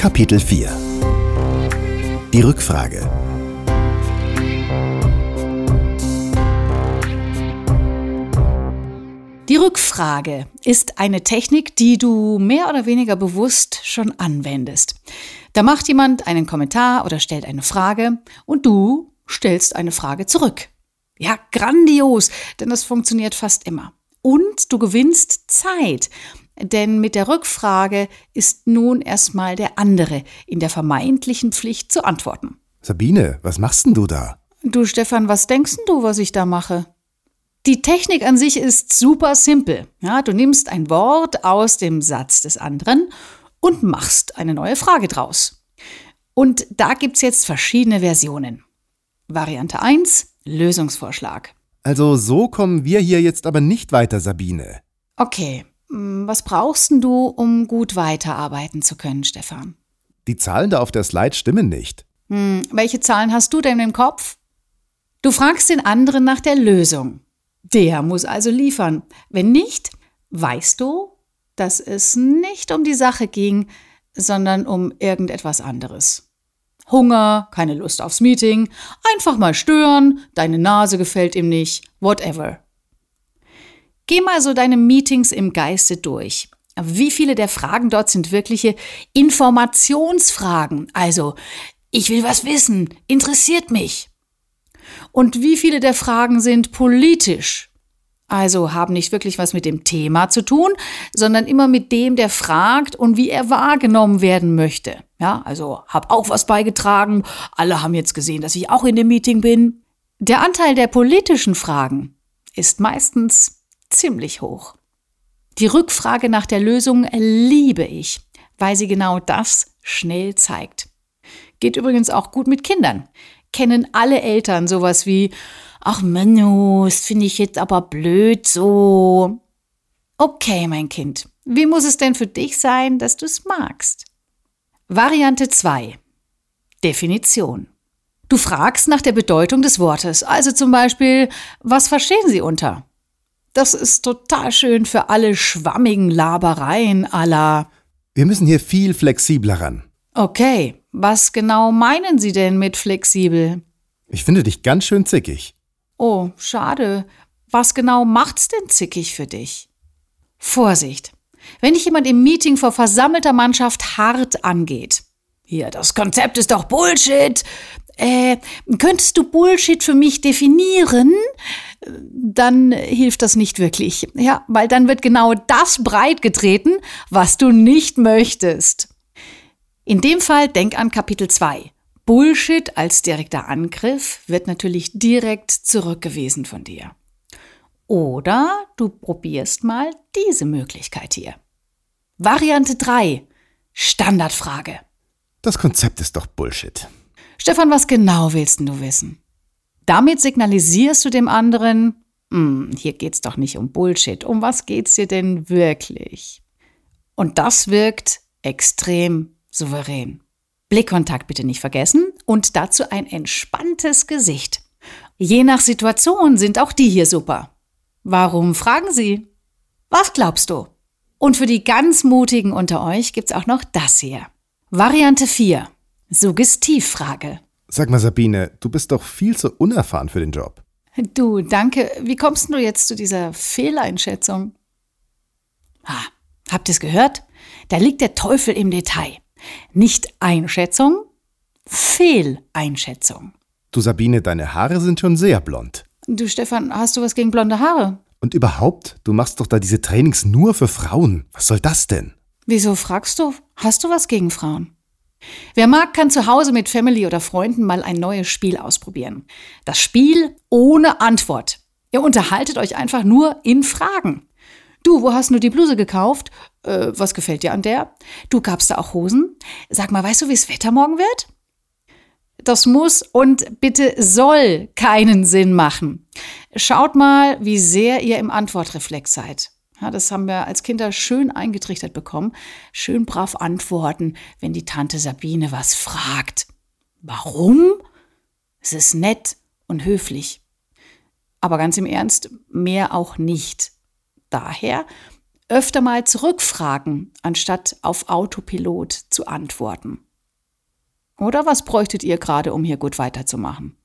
Kapitel 4 Die Rückfrage Die Rückfrage ist eine Technik, die du mehr oder weniger bewusst schon anwendest. Da macht jemand einen Kommentar oder stellt eine Frage und du stellst eine Frage zurück. Ja, grandios, denn das funktioniert fast immer. Und du gewinnst Zeit, denn mit der Rückfrage ist nun erstmal der andere in der vermeintlichen Pflicht zu antworten. Sabine, was machst denn du da? Du Stefan, was denkst denn du, was ich da mache? Die Technik an sich ist super simpel. Ja, du nimmst ein Wort aus dem Satz des anderen und machst eine neue Frage draus. Und da gibt's jetzt verschiedene Versionen. Variante 1, Lösungsvorschlag. Also so kommen wir hier jetzt aber nicht weiter, Sabine. Okay, was brauchst denn du, um gut weiterarbeiten zu können, Stefan? Die Zahlen da auf der Slide stimmen nicht. Hm, welche Zahlen hast du denn im Kopf? Du fragst den anderen nach der Lösung. Der muss also liefern. Wenn nicht, weißt du, dass es nicht um die Sache ging, sondern um irgendetwas anderes. Hunger, keine Lust aufs Meeting, einfach mal stören, deine Nase gefällt ihm nicht, whatever. Geh mal so deine Meetings im Geiste durch. Wie viele der Fragen dort sind wirkliche Informationsfragen? Also, ich will was wissen, interessiert mich. Und wie viele der Fragen sind politisch? Also haben nicht wirklich was mit dem Thema zu tun, sondern immer mit dem, der fragt und wie er wahrgenommen werden möchte. Ja, also hab auch was beigetragen, alle haben jetzt gesehen, dass ich auch in dem Meeting bin. Der Anteil der politischen Fragen ist meistens ziemlich hoch. Die Rückfrage nach der Lösung liebe ich, weil sie genau das schnell zeigt. Geht übrigens auch gut mit Kindern. Kennen alle Eltern sowas wie, ach Menno, das finde ich jetzt aber blöd so. Okay, mein Kind, wie muss es denn für dich sein, dass du es magst? Variante 2. Definition. Du fragst nach der Bedeutung des Wortes, also zum Beispiel, was verstehen Sie unter? Das ist total schön für alle schwammigen Labereien aller. Wir müssen hier viel flexibler ran. Okay, was genau meinen Sie denn mit flexibel? Ich finde dich ganz schön zickig. Oh, schade. Was genau macht's denn zickig für dich? Vorsicht! Wenn dich jemand im Meeting vor versammelter Mannschaft hart angeht. Hier, das Konzept ist doch Bullshit. Äh, könntest du Bullshit für mich definieren? Dann hilft das nicht wirklich. Ja, weil dann wird genau das breitgetreten, was du nicht möchtest. In dem Fall denk an Kapitel 2. Bullshit als direkter Angriff wird natürlich direkt zurückgewiesen von dir. Oder du probierst mal diese Möglichkeit hier. Variante 3. Standardfrage. Das Konzept ist doch Bullshit. Stefan, was genau willst du wissen? Damit signalisierst du dem anderen, hm, hier geht's doch nicht um Bullshit. Um was geht's dir denn wirklich? Und das wirkt extrem souverän. Blickkontakt bitte nicht vergessen und dazu ein entspanntes Gesicht. Je nach Situation sind auch die hier super. Warum fragen Sie? Was glaubst du? Und für die ganz Mutigen unter euch gibt's auch noch das hier. Variante 4. Suggestivfrage. Sag mal, Sabine, du bist doch viel zu unerfahren für den Job. Du, danke. Wie kommst du jetzt zu dieser Fehleinschätzung? Ah, habt ihr es gehört? Da liegt der Teufel im Detail. Nicht Einschätzung, Fehleinschätzung. Du, Sabine, deine Haare sind schon sehr blond. Du, Stefan, hast du was gegen blonde Haare? Und überhaupt, du machst doch da diese Trainings nur für Frauen. Was soll das denn? Wieso fragst du? Hast du was gegen Frauen? Wer mag, kann zu Hause mit Family oder Freunden mal ein neues Spiel ausprobieren. Das Spiel ohne Antwort. Ihr unterhaltet euch einfach nur in Fragen. Du, wo hast du die Bluse gekauft? Äh, was gefällt dir an der? Du gabst da auch Hosen? Sag mal, weißt du, wie es Wetter morgen wird? Das muss und bitte soll keinen Sinn machen. Schaut mal, wie sehr ihr im Antwortreflex seid. Ja, das haben wir als Kinder schön eingetrichtert bekommen. Schön brav antworten, wenn die Tante Sabine was fragt. Warum? Es ist nett und höflich. Aber ganz im Ernst, mehr auch nicht. Daher öfter mal zurückfragen, anstatt auf Autopilot zu antworten. Oder was bräuchtet ihr gerade, um hier gut weiterzumachen?